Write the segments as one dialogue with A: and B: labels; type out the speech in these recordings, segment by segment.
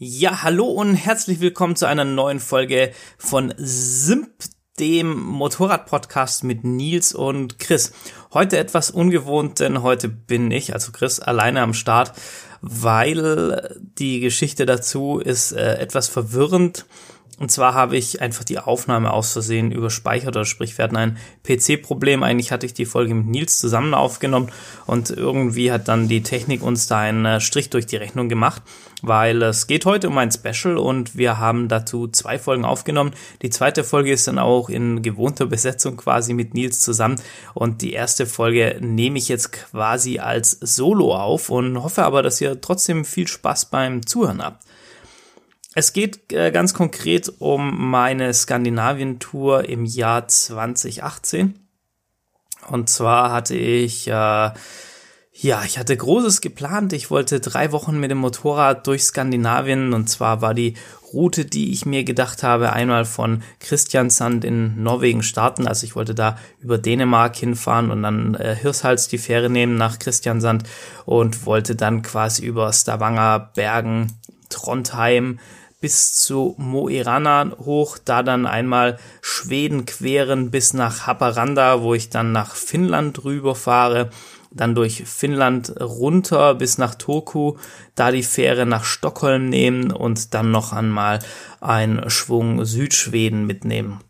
A: Ja, hallo und herzlich willkommen zu einer neuen Folge von Simp, dem Motorrad-Podcast mit Nils und Chris. Heute etwas ungewohnt, denn heute bin ich, also Chris, alleine am Start, weil die Geschichte dazu ist äh, etwas verwirrend. Und zwar habe ich einfach die Aufnahme aus Versehen überspeichert, oder sprich, wir hatten ein PC-Problem. Eigentlich hatte ich die Folge mit Nils zusammen aufgenommen und irgendwie hat dann die Technik uns da einen äh, Strich durch die Rechnung gemacht, weil es geht heute um ein Special und wir haben dazu zwei Folgen aufgenommen. Die zweite Folge ist dann auch in gewohnter Besetzung quasi mit Nils zusammen und die erste Folge nehme ich jetzt quasi als Solo auf und hoffe aber, dass ihr trotzdem viel Spaß beim Zuhören habt. Es geht äh, ganz konkret um meine Skandinavien-Tour im Jahr 2018. Und zwar hatte ich, äh, ja, ich hatte Großes geplant. Ich wollte drei Wochen mit dem Motorrad durch Skandinavien. Und zwar war die Route, die ich mir gedacht habe, einmal von Christiansand in Norwegen starten. Also ich wollte da über Dänemark hinfahren und dann äh, Hirshals die Fähre nehmen nach Christiansand und wollte dann quasi über Stavanger, Bergen, Trondheim, bis zu Mo i Rana hoch, da dann einmal Schweden queren bis nach Haparanda, wo ich dann nach Finnland rüberfahre, dann durch Finnland runter bis nach Turku, da die Fähre nach Stockholm nehmen und dann noch einmal einen Schwung Südschweden mitnehmen.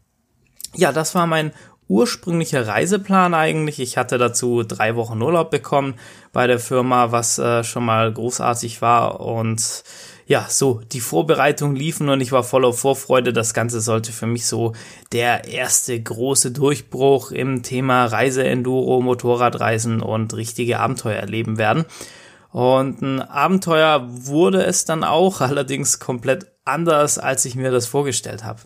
A: Ja, das war mein ursprünglicher Reiseplan eigentlich. Ich hatte dazu drei Wochen Urlaub bekommen bei der Firma, was äh, schon mal großartig war und ja, so, die Vorbereitungen liefen und ich war voller Vorfreude. Das Ganze sollte für mich so der erste große Durchbruch im Thema Reise-Enduro, Motorradreisen und richtige Abenteuer erleben werden. Und ein Abenteuer wurde es dann auch, allerdings komplett anders, als ich mir das vorgestellt habe.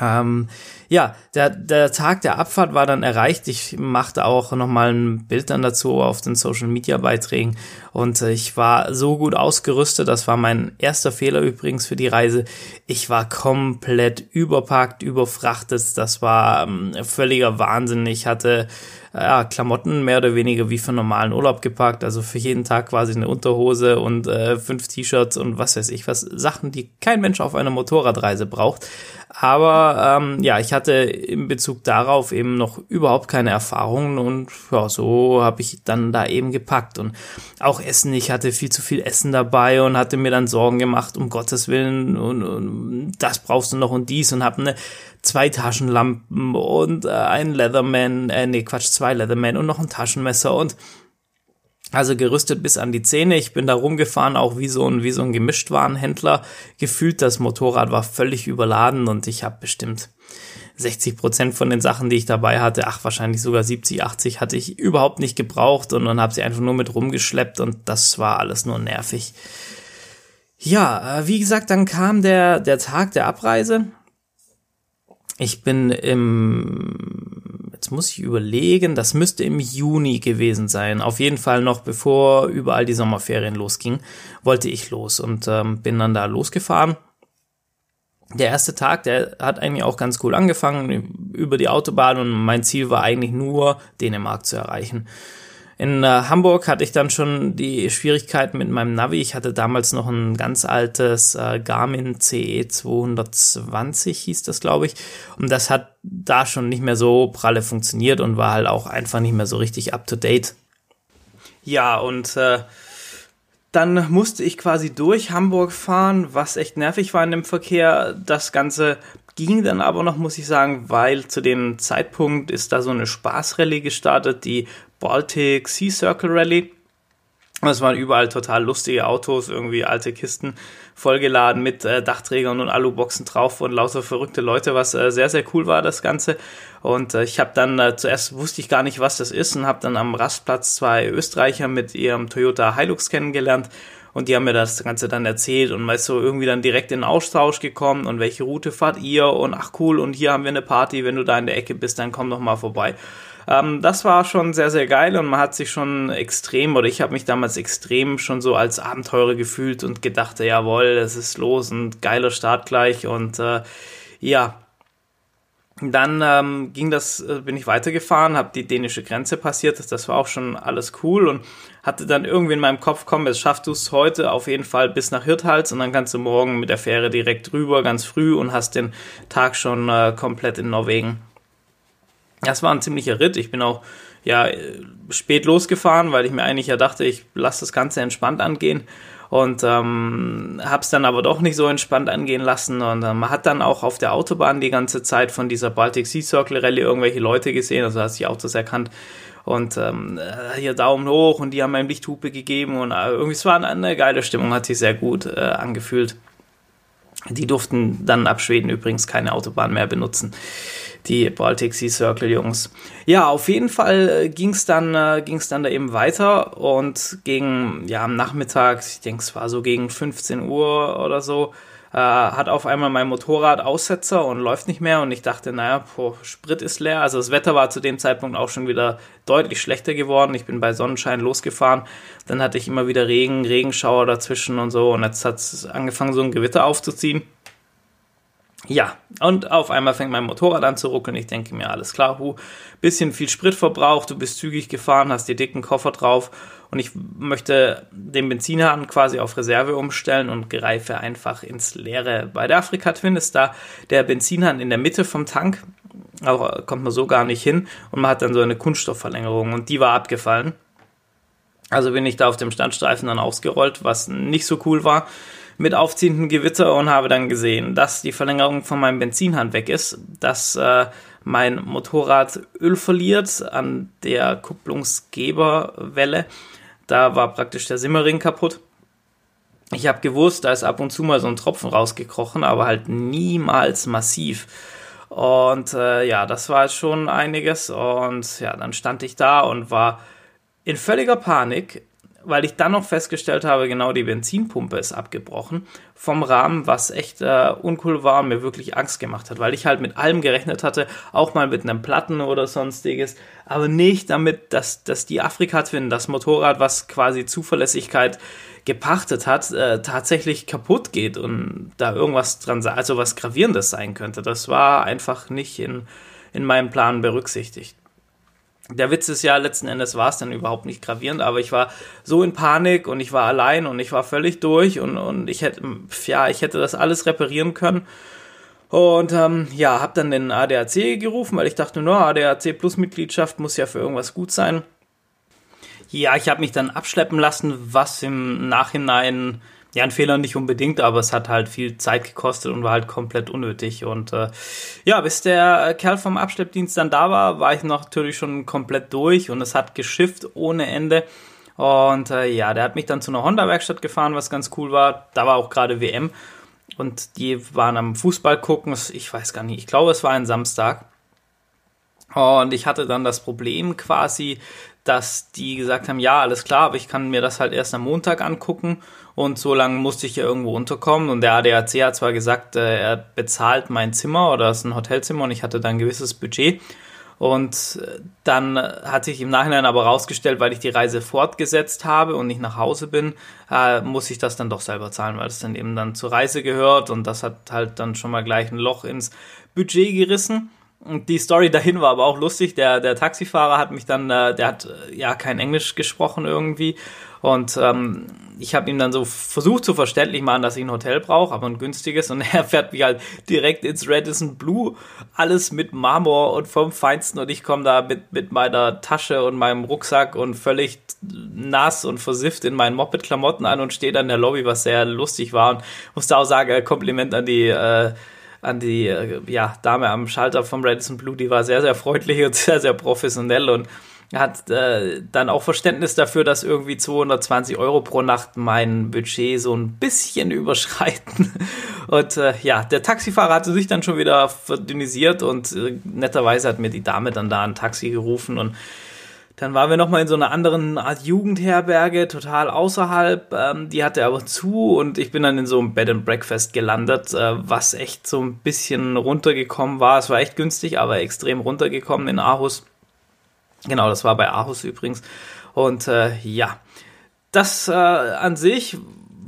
A: Ähm, ja, der, der Tag der Abfahrt war dann erreicht. Ich machte auch nochmal ein Bild dann dazu auf den Social Media Beiträgen und äh, ich war so gut ausgerüstet. Das war mein erster Fehler übrigens für die Reise. Ich war komplett überpackt, überfrachtet. Das war ähm, völliger Wahnsinn. Ich hatte ja, Klamotten mehr oder weniger wie für normalen Urlaub gepackt. Also für jeden Tag quasi eine Unterhose und äh, fünf T-Shirts und was weiß ich was. Sachen, die kein Mensch auf einer Motorradreise braucht. Aber ähm, ja, ich hatte in Bezug darauf eben noch überhaupt keine Erfahrungen und ja, so habe ich dann da eben gepackt. Und auch Essen, ich hatte viel zu viel Essen dabei und hatte mir dann Sorgen gemacht, um Gottes Willen, und, und das brauchst du noch und dies und habe eine zwei Taschenlampen und äh, ein Leatherman, äh, nee, Quatsch, zwei Leatherman und noch ein Taschenmesser und also gerüstet bis an die Zähne. Ich bin da rumgefahren, auch wie so ein, wie so ein Gemischtwarenhändler. Gefühlt, das Motorrad war völlig überladen und ich habe bestimmt 60 Prozent von den Sachen, die ich dabei hatte, ach, wahrscheinlich sogar 70, 80 hatte ich überhaupt nicht gebraucht und dann habe sie einfach nur mit rumgeschleppt und das war alles nur nervig. Ja, äh, wie gesagt, dann kam der, der Tag der Abreise ich bin im, jetzt muss ich überlegen, das müsste im Juni gewesen sein. Auf jeden Fall noch bevor überall die Sommerferien losging, wollte ich los und ähm, bin dann da losgefahren. Der erste Tag, der hat eigentlich auch ganz cool angefangen über die Autobahn und mein Ziel war eigentlich nur Dänemark zu erreichen. In äh, Hamburg hatte ich dann schon die Schwierigkeiten mit meinem Navi. Ich hatte damals noch ein ganz altes äh, Garmin CE 220 hieß das, glaube ich. Und das hat da schon nicht mehr so pralle funktioniert und war halt auch einfach nicht mehr so richtig up to date. Ja, und äh, dann musste ich quasi durch Hamburg fahren, was echt nervig war in dem Verkehr. Das Ganze ging dann aber noch, muss ich sagen, weil zu dem Zeitpunkt ist da so eine Spaßrallye gestartet, die Baltic Sea Circle Rally. Es waren überall total lustige Autos, irgendwie alte Kisten vollgeladen mit äh, Dachträgern und Aluboxen drauf und lauter verrückte Leute, was äh, sehr, sehr cool war, das Ganze. Und äh, ich habe dann, äh, zuerst wusste ich gar nicht, was das ist und habe dann am Rastplatz zwei Österreicher mit ihrem Toyota Hilux kennengelernt und die haben mir das Ganze dann erzählt und meist so irgendwie dann direkt in Austausch gekommen und welche Route fahrt ihr und ach cool und hier haben wir eine Party, wenn du da in der Ecke bist, dann komm doch mal vorbei. Ähm, das war schon sehr, sehr geil und man hat sich schon extrem, oder ich habe mich damals extrem schon so als Abenteurer gefühlt und gedacht, jawohl, es ist los und geiler Start gleich und äh, ja, dann ähm, ging das, äh, bin ich weitergefahren, habe die dänische Grenze passiert, das war auch schon alles cool und hatte dann irgendwie in meinem Kopf, komm, jetzt schaffst du es heute auf jeden Fall bis nach Hirthals und dann kannst du morgen mit der Fähre direkt rüber, ganz früh und hast den Tag schon äh, komplett in Norwegen. Das war ein ziemlicher Ritt. Ich bin auch ja spät losgefahren, weil ich mir eigentlich ja dachte, ich lasse das Ganze entspannt angehen. Und ähm, habe es dann aber doch nicht so entspannt angehen lassen. Und äh, man hat dann auch auf der Autobahn die ganze Zeit von dieser Baltic Sea Circle Rallye irgendwelche Leute gesehen, also hast die Autos erkannt. Und ähm, äh, hier Daumen hoch und die haben einem Lichthupe gegeben. Und äh, irgendwie es war eine geile Stimmung, hat sich sehr gut äh, angefühlt. Die durften dann ab Schweden übrigens keine Autobahn mehr benutzen die Baltic Sea Circle Jungs. Ja, auf jeden Fall äh, ging es dann, äh, ging's dann da eben weiter und gegen, ja, am Nachmittag, ich denke, es war so gegen 15 Uhr oder so, äh, hat auf einmal mein Motorrad Aussetzer und läuft nicht mehr und ich dachte, naja, boah, Sprit ist leer. Also das Wetter war zu dem Zeitpunkt auch schon wieder deutlich schlechter geworden. Ich bin bei Sonnenschein losgefahren, dann hatte ich immer wieder Regen, Regenschauer dazwischen und so und jetzt hat es angefangen, so ein Gewitter aufzuziehen. Ja, und auf einmal fängt mein Motorrad an zu ruckeln. Ich denke mir, alles klar, hu, bisschen viel Sprit verbraucht, du bist zügig gefahren, hast die dicken Koffer drauf und ich möchte den Benzinhahn quasi auf Reserve umstellen und greife einfach ins Leere. Bei der Afrika Twin ist da der Benzinhahn in der Mitte vom Tank, auch kommt man so gar nicht hin und man hat dann so eine Kunststoffverlängerung und die war abgefallen. Also bin ich da auf dem Standstreifen dann ausgerollt, was nicht so cool war mit aufziehenden Gewitter und habe dann gesehen, dass die Verlängerung von meinem Benzinhahn weg ist, dass äh, mein Motorrad Öl verliert an der Kupplungsgeberwelle. Da war praktisch der Simmering kaputt. Ich habe gewusst, da ist ab und zu mal so ein Tropfen rausgekrochen, aber halt niemals massiv. Und äh, ja, das war schon einiges. Und ja, dann stand ich da und war in völliger Panik, weil ich dann noch festgestellt habe, genau die Benzinpumpe ist abgebrochen vom Rahmen, was echt äh, uncool war mir wirklich Angst gemacht hat, weil ich halt mit allem gerechnet hatte, auch mal mit einem Platten oder sonstiges, aber nicht damit, dass, dass die Afrika Twin, das Motorrad, was quasi Zuverlässigkeit gepachtet hat, äh, tatsächlich kaputt geht und da irgendwas dran, also was Gravierendes sein könnte. Das war einfach nicht in, in meinem Plan berücksichtigt. Der Witz ist ja, letzten Endes war es dann überhaupt nicht gravierend, aber ich war so in Panik und ich war allein und ich war völlig durch und, und ich hätte, ja, ich hätte das alles reparieren können. Und ähm, ja, habe dann den ADAC gerufen, weil ich dachte, nur ADAC Plus Mitgliedschaft muss ja für irgendwas gut sein. Ja, ich habe mich dann abschleppen lassen, was im Nachhinein ja, ein Fehler nicht unbedingt, aber es hat halt viel Zeit gekostet und war halt komplett unnötig. Und äh, ja, bis der Kerl vom Abschleppdienst dann da war, war ich natürlich schon komplett durch und es hat geschifft ohne Ende. Und äh, ja, der hat mich dann zu einer Honda-Werkstatt gefahren, was ganz cool war. Da war auch gerade WM und die waren am Fußball gucken. Ich weiß gar nicht, ich glaube, es war ein Samstag. Und ich hatte dann das Problem quasi, dass die gesagt haben, ja, alles klar, aber ich kann mir das halt erst am Montag angucken und so lange musste ich ja irgendwo unterkommen und der ADAC hat zwar gesagt, äh, er bezahlt mein Zimmer oder es ist ein Hotelzimmer und ich hatte dann ein gewisses Budget und äh, dann hat sich im Nachhinein aber rausgestellt, weil ich die Reise fortgesetzt habe und nicht nach Hause bin, äh, muss ich das dann doch selber zahlen, weil es dann eben dann zur Reise gehört und das hat halt dann schon mal gleich ein Loch ins Budget gerissen. Und die Story dahin war aber auch lustig. Der, der Taxifahrer hat mich dann, äh, der hat äh, ja kein Englisch gesprochen irgendwie. Und ähm, ich habe ihm dann so versucht zu verständlich machen, dass ich ein Hotel brauche, aber ein günstiges. Und er fährt mich halt direkt ins Radisson Blue. Alles mit Marmor und vom Feinsten. Und ich komme da mit, mit meiner Tasche und meinem Rucksack und völlig nass und versifft in meinen Moped-Klamotten an und stehe dann in der Lobby, was sehr lustig war. Und musste auch sagen, Kompliment an die äh, an die äh, ja, Dame am Schalter vom Radisson Blue, die war sehr, sehr freundlich und sehr, sehr professionell und hat äh, dann auch Verständnis dafür, dass irgendwie 220 Euro pro Nacht mein Budget so ein bisschen überschreiten. Und äh, ja, der Taxifahrer hatte sich dann schon wieder verdünnisiert und äh, netterweise hat mir die Dame dann da ein Taxi gerufen und dann waren wir nochmal in so einer anderen Art Jugendherberge, total außerhalb. Ähm, die hatte aber zu und ich bin dann in so einem Bed and Breakfast gelandet, äh, was echt so ein bisschen runtergekommen war. Es war echt günstig, aber extrem runtergekommen in Aarhus. Genau, das war bei Aarhus übrigens. Und äh, ja, das äh, an sich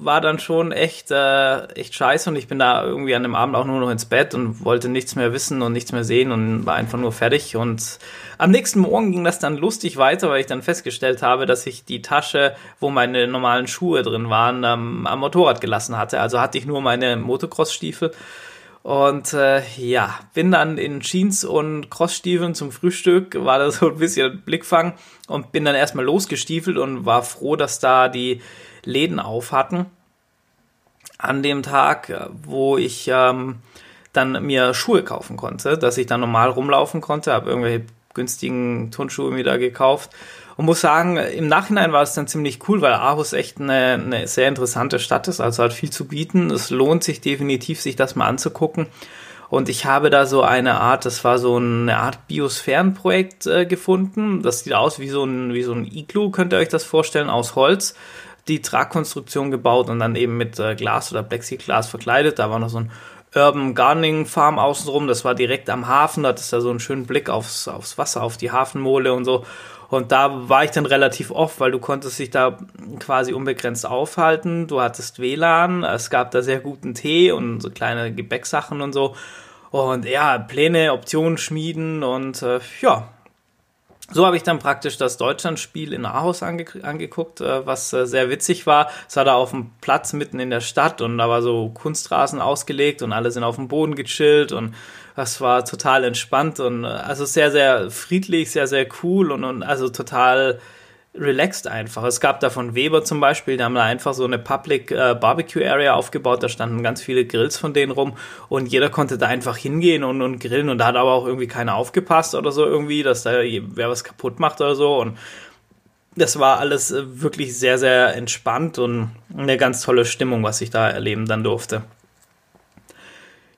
A: war dann schon echt, äh, echt scheiße und ich bin da irgendwie an dem Abend auch nur noch ins Bett und wollte nichts mehr wissen und nichts mehr sehen und war einfach nur fertig. Und am nächsten Morgen ging das dann lustig weiter, weil ich dann festgestellt habe, dass ich die Tasche, wo meine normalen Schuhe drin waren, ähm, am Motorrad gelassen hatte. Also hatte ich nur meine Motocross-Stiefel. Und äh, ja, bin dann in Jeans und Crossstiefeln zum Frühstück, war da so ein bisschen Blickfang und bin dann erstmal losgestiefelt und war froh, dass da die Läden auf hatten. An dem Tag, wo ich ähm, dann mir Schuhe kaufen konnte, dass ich dann normal rumlaufen konnte, habe irgendwelche günstigen Turnschuhe wieder gekauft und muss sagen, im Nachhinein war es dann ziemlich cool, weil Aarhus echt eine, eine sehr interessante Stadt ist, also hat viel zu bieten. Es lohnt sich definitiv, sich das mal anzugucken. Und ich habe da so eine Art, das war so eine Art Biosphärenprojekt äh, gefunden. Das sieht aus wie so ein, wie so ein Iglu, könnt ihr euch das vorstellen, aus Holz die Tragkonstruktion gebaut und dann eben mit äh, Glas oder Plexiglas verkleidet. Da war noch so ein Urban Gardening Farm außenrum. Das war direkt am Hafen. Da hattest du so einen schönen Blick aufs, aufs Wasser, auf die Hafenmole und so. Und da war ich dann relativ oft, weil du konntest dich da quasi unbegrenzt aufhalten. Du hattest WLAN, es gab da sehr guten Tee und so kleine Gebäcksachen und so. Und ja, Pläne, Optionen schmieden und äh, ja, so habe ich dann praktisch das Deutschlandspiel in Aarhus ange angeguckt, äh, was äh, sehr witzig war. Es war da auf dem Platz mitten in der Stadt und da war so Kunstrasen ausgelegt und alle sind auf dem Boden gechillt und das war total entspannt und äh, also sehr, sehr friedlich, sehr, sehr cool und, und also total relaxed einfach. Es gab da von Weber zum Beispiel, die haben da einfach so eine Public äh, Barbecue Area aufgebaut, da standen ganz viele Grills von denen rum und jeder konnte da einfach hingehen und, und grillen und da hat aber auch irgendwie keiner aufgepasst oder so irgendwie, dass da wer was kaputt macht oder so und das war alles äh, wirklich sehr, sehr entspannt und eine ganz tolle Stimmung, was ich da erleben dann durfte.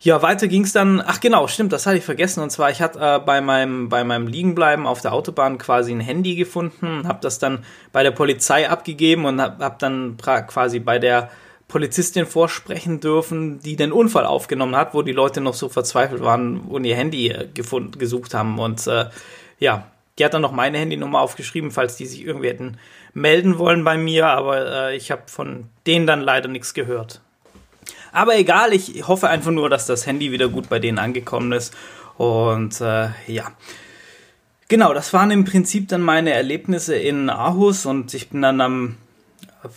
A: Ja, weiter ging's dann. Ach genau, stimmt, das hatte ich vergessen. Und zwar, ich hatte äh, bei meinem bei meinem Liegenbleiben auf der Autobahn quasi ein Handy gefunden, habe das dann bei der Polizei abgegeben und habe hab dann quasi bei der Polizistin vorsprechen dürfen, die den Unfall aufgenommen hat, wo die Leute noch so verzweifelt waren und ihr Handy äh, gefunden, gesucht haben. Und äh, ja, die hat dann noch meine Handynummer aufgeschrieben, falls die sich irgendwie hätten melden wollen bei mir, aber äh, ich habe von denen dann leider nichts gehört. Aber egal, ich hoffe einfach nur, dass das Handy wieder gut bei denen angekommen ist. Und äh, ja. Genau, das waren im Prinzip dann meine Erlebnisse in Aarhus und ich bin dann am,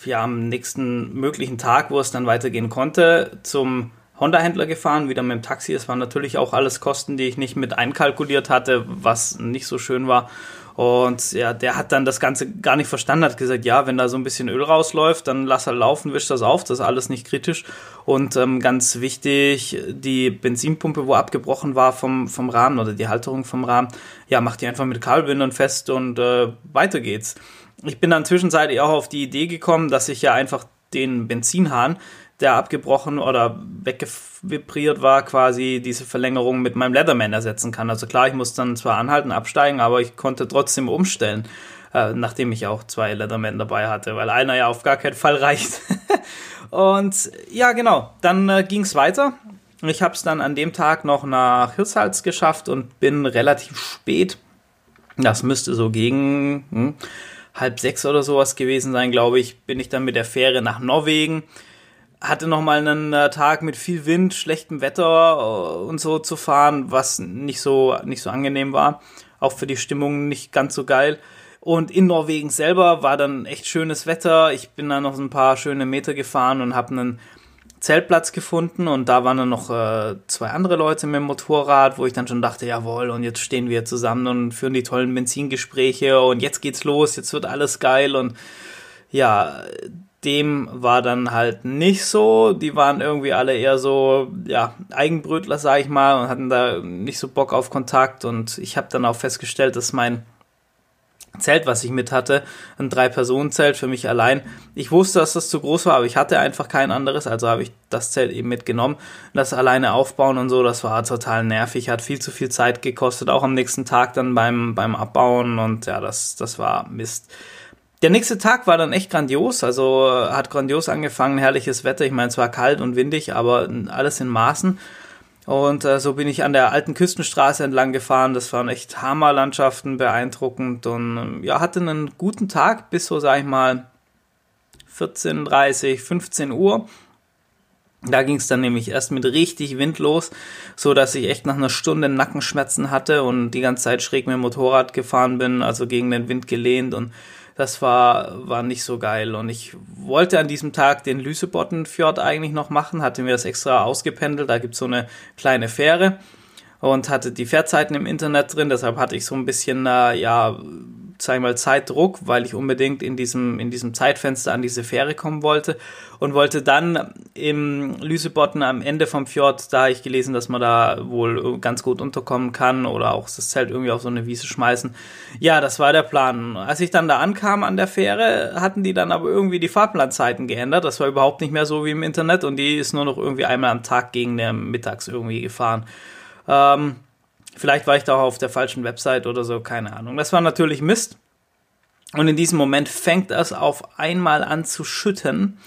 A: ja, am nächsten möglichen Tag, wo es dann weitergehen konnte, zum Honda-Händler gefahren, wieder mit dem Taxi. Es waren natürlich auch alles Kosten, die ich nicht mit einkalkuliert hatte, was nicht so schön war. Und ja, der hat dann das Ganze gar nicht verstanden, hat gesagt, ja, wenn da so ein bisschen Öl rausläuft, dann lass er laufen, wisch das auf, das ist alles nicht kritisch. Und ähm, ganz wichtig, die Benzinpumpe, wo abgebrochen war vom, vom Rahmen oder die Halterung vom Rahmen, ja, macht die einfach mit Kabelbindern fest und äh, weiter geht's. Ich bin dann zwischenzeitlich auch auf die Idee gekommen, dass ich ja einfach den Benzinhahn der abgebrochen oder weggevibriert war, quasi diese Verlängerung mit meinem Leatherman ersetzen kann. Also klar, ich muss dann zwar anhalten, absteigen, aber ich konnte trotzdem umstellen, äh, nachdem ich auch zwei Leatherman dabei hatte, weil einer ja auf gar keinen Fall reicht. Und ja, genau, dann äh, ging es weiter. Ich habe es dann an dem Tag noch nach Hirshals geschafft und bin relativ spät. Das müsste so gegen hm, halb sechs oder sowas gewesen sein, glaube ich. Bin ich dann mit der Fähre nach Norwegen hatte noch mal einen äh, Tag mit viel Wind, schlechtem Wetter äh, und so zu fahren, was nicht so nicht so angenehm war, auch für die Stimmung nicht ganz so geil. Und in Norwegen selber war dann echt schönes Wetter. Ich bin dann noch ein paar schöne Meter gefahren und habe einen Zeltplatz gefunden und da waren dann noch äh, zwei andere Leute mit dem Motorrad, wo ich dann schon dachte, jawohl, und jetzt stehen wir zusammen und führen die tollen Benzingespräche und jetzt geht's los, jetzt wird alles geil und ja, dem war dann halt nicht so. Die waren irgendwie alle eher so, ja, Eigenbrötler, sag ich mal, und hatten da nicht so Bock auf Kontakt. Und ich habe dann auch festgestellt, dass mein Zelt, was ich mit hatte, ein Drei-Personen-Zelt für mich allein. Ich wusste, dass das zu groß war, aber ich hatte einfach kein anderes, also habe ich das Zelt eben mitgenommen. Das alleine aufbauen und so, das war total nervig, hat viel zu viel Zeit gekostet, auch am nächsten Tag dann beim, beim Abbauen und ja, das, das war Mist. Der nächste Tag war dann echt grandios, also äh, hat grandios angefangen, herrliches Wetter. Ich meine, es war kalt und windig, aber alles in Maßen. Und äh, so bin ich an der alten Küstenstraße entlang gefahren. Das waren echt Hammerlandschaften, beeindruckend und ähm, ja, hatte einen guten Tag bis so, sag ich mal, 14.30, 15 Uhr. Da ging es dann nämlich erst mit richtig Wind los, so dass ich echt nach einer Stunde Nackenschmerzen hatte und die ganze Zeit schräg mit dem Motorrad gefahren bin, also gegen den Wind gelehnt und das war, war nicht so geil. Und ich wollte an diesem Tag den Lüsebottenfjord eigentlich noch machen, hatte mir das extra ausgependelt, da gibt's so eine kleine Fähre und hatte die Fährzeiten im Internet drin, deshalb hatte ich so ein bisschen, äh, ja, sag ich mal, Zeitdruck, weil ich unbedingt in diesem, in diesem Zeitfenster an diese Fähre kommen wollte und wollte dann im Lüsebotten am Ende vom Fjord, da ich gelesen, dass man da wohl ganz gut unterkommen kann oder auch das Zelt irgendwie auf so eine Wiese schmeißen. Ja, das war der Plan. Als ich dann da ankam an der Fähre, hatten die dann aber irgendwie die Fahrplanzeiten geändert. Das war überhaupt nicht mehr so wie im Internet und die ist nur noch irgendwie einmal am Tag gegen der Mittags irgendwie gefahren. Ähm, Vielleicht war ich da auch auf der falschen Website oder so, keine Ahnung. Das war natürlich Mist. Und in diesem Moment fängt es auf einmal an zu schütten,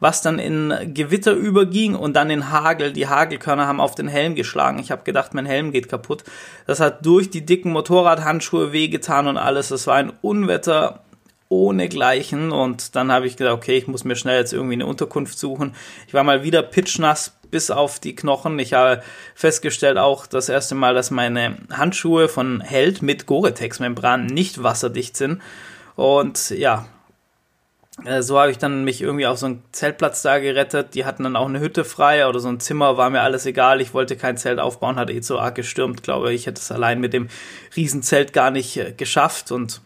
A: was dann in Gewitter überging und dann in Hagel. Die Hagelkörner haben auf den Helm geschlagen. Ich habe gedacht, mein Helm geht kaputt. Das hat durch die dicken Motorradhandschuhe wehgetan und alles. Das war ein Unwetter ohne Gleichen. Und dann habe ich gedacht, okay, ich muss mir schnell jetzt irgendwie eine Unterkunft suchen. Ich war mal wieder pitchnass bis auf die Knochen. Ich habe festgestellt auch das erste Mal, dass meine Handschuhe von Held mit Gore-Tex-Membran nicht wasserdicht sind. Und ja, äh, so habe ich dann mich irgendwie auf so einen Zeltplatz da gerettet. Die hatten dann auch eine Hütte frei oder so ein Zimmer, war mir alles egal. Ich wollte kein Zelt aufbauen, hatte eh so arg gestürmt. Glaube ich, hätte es allein mit dem Riesenzelt gar nicht äh, geschafft. Und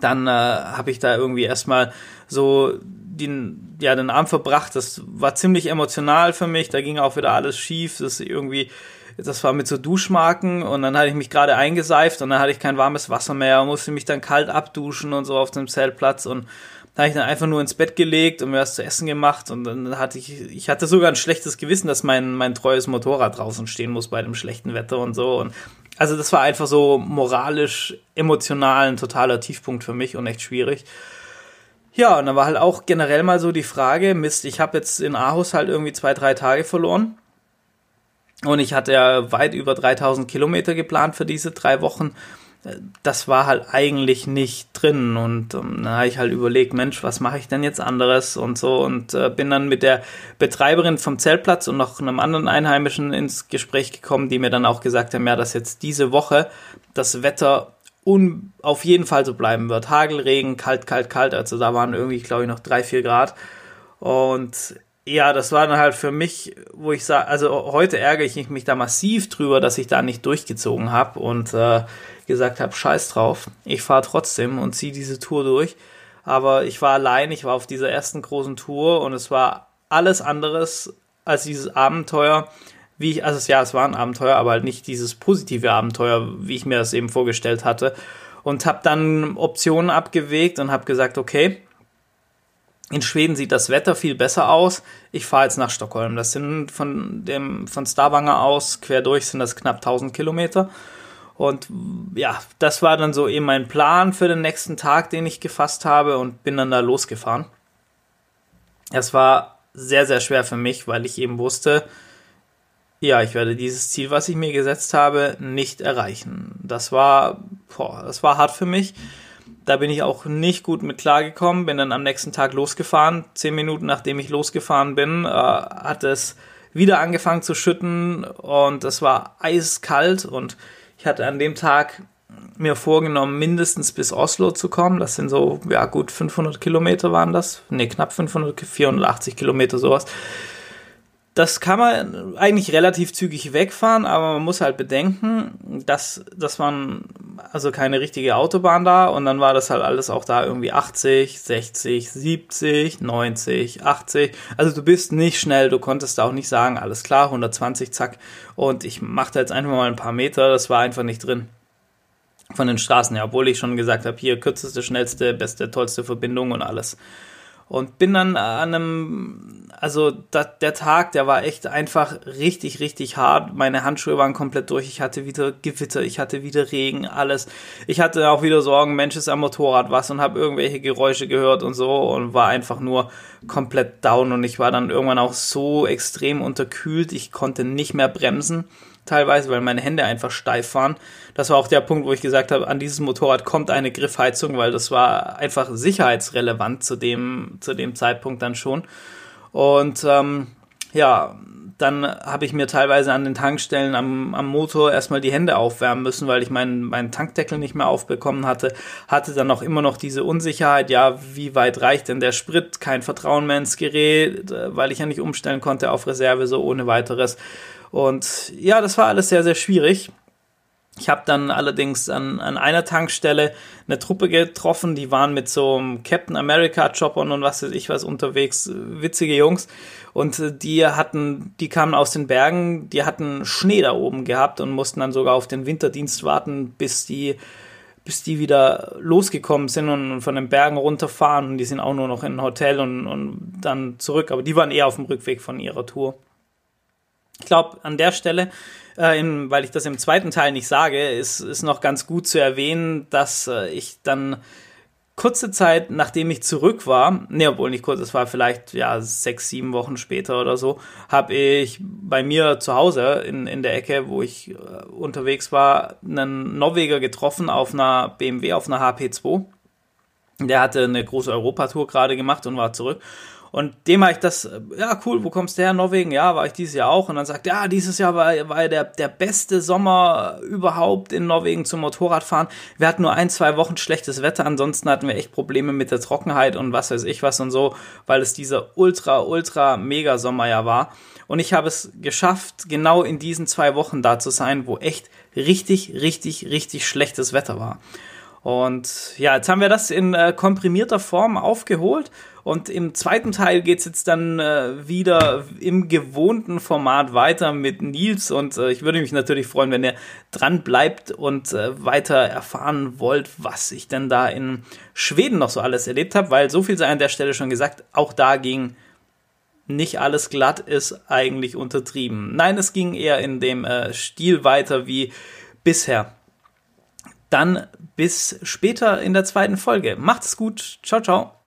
A: dann äh, habe ich da irgendwie erstmal so den, ja, den Abend verbracht. Das war ziemlich emotional für mich. Da ging auch wieder alles schief. Das irgendwie, das war mit so Duschmarken und dann hatte ich mich gerade eingeseift und dann hatte ich kein warmes Wasser mehr und musste mich dann kalt abduschen und so auf dem Zeltplatz und da habe ich dann einfach nur ins Bett gelegt und mir was zu essen gemacht und dann hatte ich, ich hatte sogar ein schlechtes Gewissen, dass mein, mein treues Motorrad draußen stehen muss bei dem schlechten Wetter und so und also das war einfach so moralisch, emotional ein totaler Tiefpunkt für mich und echt schwierig. Ja, und dann war halt auch generell mal so die Frage, Mist, ich habe jetzt in Aarhus halt irgendwie zwei, drei Tage verloren. Und ich hatte ja weit über 3000 Kilometer geplant für diese drei Wochen. Das war halt eigentlich nicht drin. Und ähm, dann habe ich halt überlegt, Mensch, was mache ich denn jetzt anderes und so. Und äh, bin dann mit der Betreiberin vom Zeltplatz und noch einem anderen Einheimischen ins Gespräch gekommen, die mir dann auch gesagt haben, ja, dass jetzt diese Woche das Wetter un auf jeden Fall so bleiben wird. Hagelregen, kalt, kalt, kalt. Also da waren irgendwie, glaube ich, noch drei, vier Grad. Und ja, das war dann halt für mich, wo ich sage, also heute ärgere ich mich da massiv drüber, dass ich da nicht durchgezogen habe und äh, gesagt habe, scheiß drauf, ich fahre trotzdem und ziehe diese Tour durch. Aber ich war allein, ich war auf dieser ersten großen Tour und es war alles anderes als dieses Abenteuer, wie ich, also ja, es war ein Abenteuer, aber halt nicht dieses positive Abenteuer, wie ich mir das eben vorgestellt hatte. Und habe dann Optionen abgewegt und habe gesagt, okay, in Schweden sieht das Wetter viel besser aus. Ich fahre jetzt nach Stockholm. Das sind von dem von Stavanger aus quer durch sind das knapp 1000 Kilometer. Und ja, das war dann so eben mein Plan für den nächsten Tag, den ich gefasst habe und bin dann da losgefahren. Es war sehr, sehr schwer für mich, weil ich eben wusste, ja, ich werde dieses Ziel, was ich mir gesetzt habe, nicht erreichen. Das war, boah, das war hart für mich. Da bin ich auch nicht gut mit klargekommen, bin dann am nächsten Tag losgefahren. Zehn Minuten nachdem ich losgefahren bin, äh, hat es wieder angefangen zu schütten und es war eiskalt und ich hatte an dem Tag mir vorgenommen, mindestens bis Oslo zu kommen. Das sind so, ja gut, 500 Kilometer waren das. Ne, knapp 500, 480 Kilometer sowas das kann man eigentlich relativ zügig wegfahren, aber man muss halt bedenken, dass das waren also keine richtige Autobahn da und dann war das halt alles auch da irgendwie 80, 60, 70, 90, 80. Also du bist nicht schnell, du konntest da auch nicht sagen, alles klar, 120, zack. Und ich machte jetzt einfach mal ein paar Meter, das war einfach nicht drin. Von den Straßen her, obwohl ich schon gesagt habe, hier kürzeste, schnellste, beste, tollste Verbindung und alles. Und bin dann an einem, also da, der Tag, der war echt einfach richtig, richtig hart. Meine Handschuhe waren komplett durch. Ich hatte wieder Gewitter, ich hatte wieder Regen, alles. Ich hatte auch wieder Sorgen, Mensch ist am Motorrad was und habe irgendwelche Geräusche gehört und so und war einfach nur komplett down. Und ich war dann irgendwann auch so extrem unterkühlt, ich konnte nicht mehr bremsen. Teilweise, weil meine Hände einfach steif waren. Das war auch der Punkt, wo ich gesagt habe, an dieses Motorrad kommt eine Griffheizung, weil das war einfach sicherheitsrelevant zu dem, zu dem Zeitpunkt dann schon. Und ähm, ja, dann habe ich mir teilweise an den Tankstellen am, am Motor erstmal die Hände aufwärmen müssen, weil ich meinen, meinen Tankdeckel nicht mehr aufbekommen hatte. Hatte dann auch immer noch diese Unsicherheit, ja, wie weit reicht denn der Sprit? Kein Vertrauen mehr ins Gerät, äh, weil ich ja nicht umstellen konnte auf Reserve so ohne weiteres. Und ja, das war alles sehr, sehr schwierig. Ich habe dann allerdings an, an einer Tankstelle eine Truppe getroffen, die waren mit so einem Captain America Choppern und was weiß ich was unterwegs, witzige Jungs. Und äh, die hatten, die kamen aus den Bergen, die hatten Schnee da oben gehabt und mussten dann sogar auf den Winterdienst warten, bis die, bis die wieder losgekommen sind und von den Bergen runterfahren. Und die sind auch nur noch in ein Hotel und, und dann zurück. Aber die waren eher auf dem Rückweg von ihrer Tour. Ich glaube, an der Stelle äh, in, weil ich das im zweiten Teil nicht sage, ist, ist noch ganz gut zu erwähnen, dass äh, ich dann kurze Zeit, nachdem ich zurück war, ne, obwohl nicht kurz, es war vielleicht ja sechs, sieben Wochen später oder so, habe ich bei mir zu Hause in, in der Ecke, wo ich äh, unterwegs war, einen Norweger getroffen auf einer BMW, auf einer HP2. Der hatte eine große Europatour gerade gemacht und war zurück. Und dem habe ich das, ja, cool, wo kommst du her, Norwegen? Ja, war ich dieses Jahr auch. Und dann sagt, ja, dieses Jahr war, war der, der beste Sommer überhaupt in Norwegen zum Motorradfahren. Wir hatten nur ein, zwei Wochen schlechtes Wetter, ansonsten hatten wir echt Probleme mit der Trockenheit und was weiß ich was und so, weil es dieser ultra, ultra mega Sommer ja war. Und ich habe es geschafft, genau in diesen zwei Wochen da zu sein, wo echt richtig, richtig, richtig schlechtes Wetter war. Und ja, jetzt haben wir das in äh, komprimierter Form aufgeholt und im zweiten Teil geht's jetzt dann äh, wieder im gewohnten Format weiter mit Nils. Und äh, ich würde mich natürlich freuen, wenn ihr dran bleibt und äh, weiter erfahren wollt, was ich denn da in Schweden noch so alles erlebt habe, weil so viel sei an der Stelle schon gesagt, auch da ging nicht alles glatt, ist eigentlich untertrieben. Nein, es ging eher in dem äh, Stil weiter wie bisher. Dann bis später in der zweiten Folge. Macht's gut. Ciao, ciao.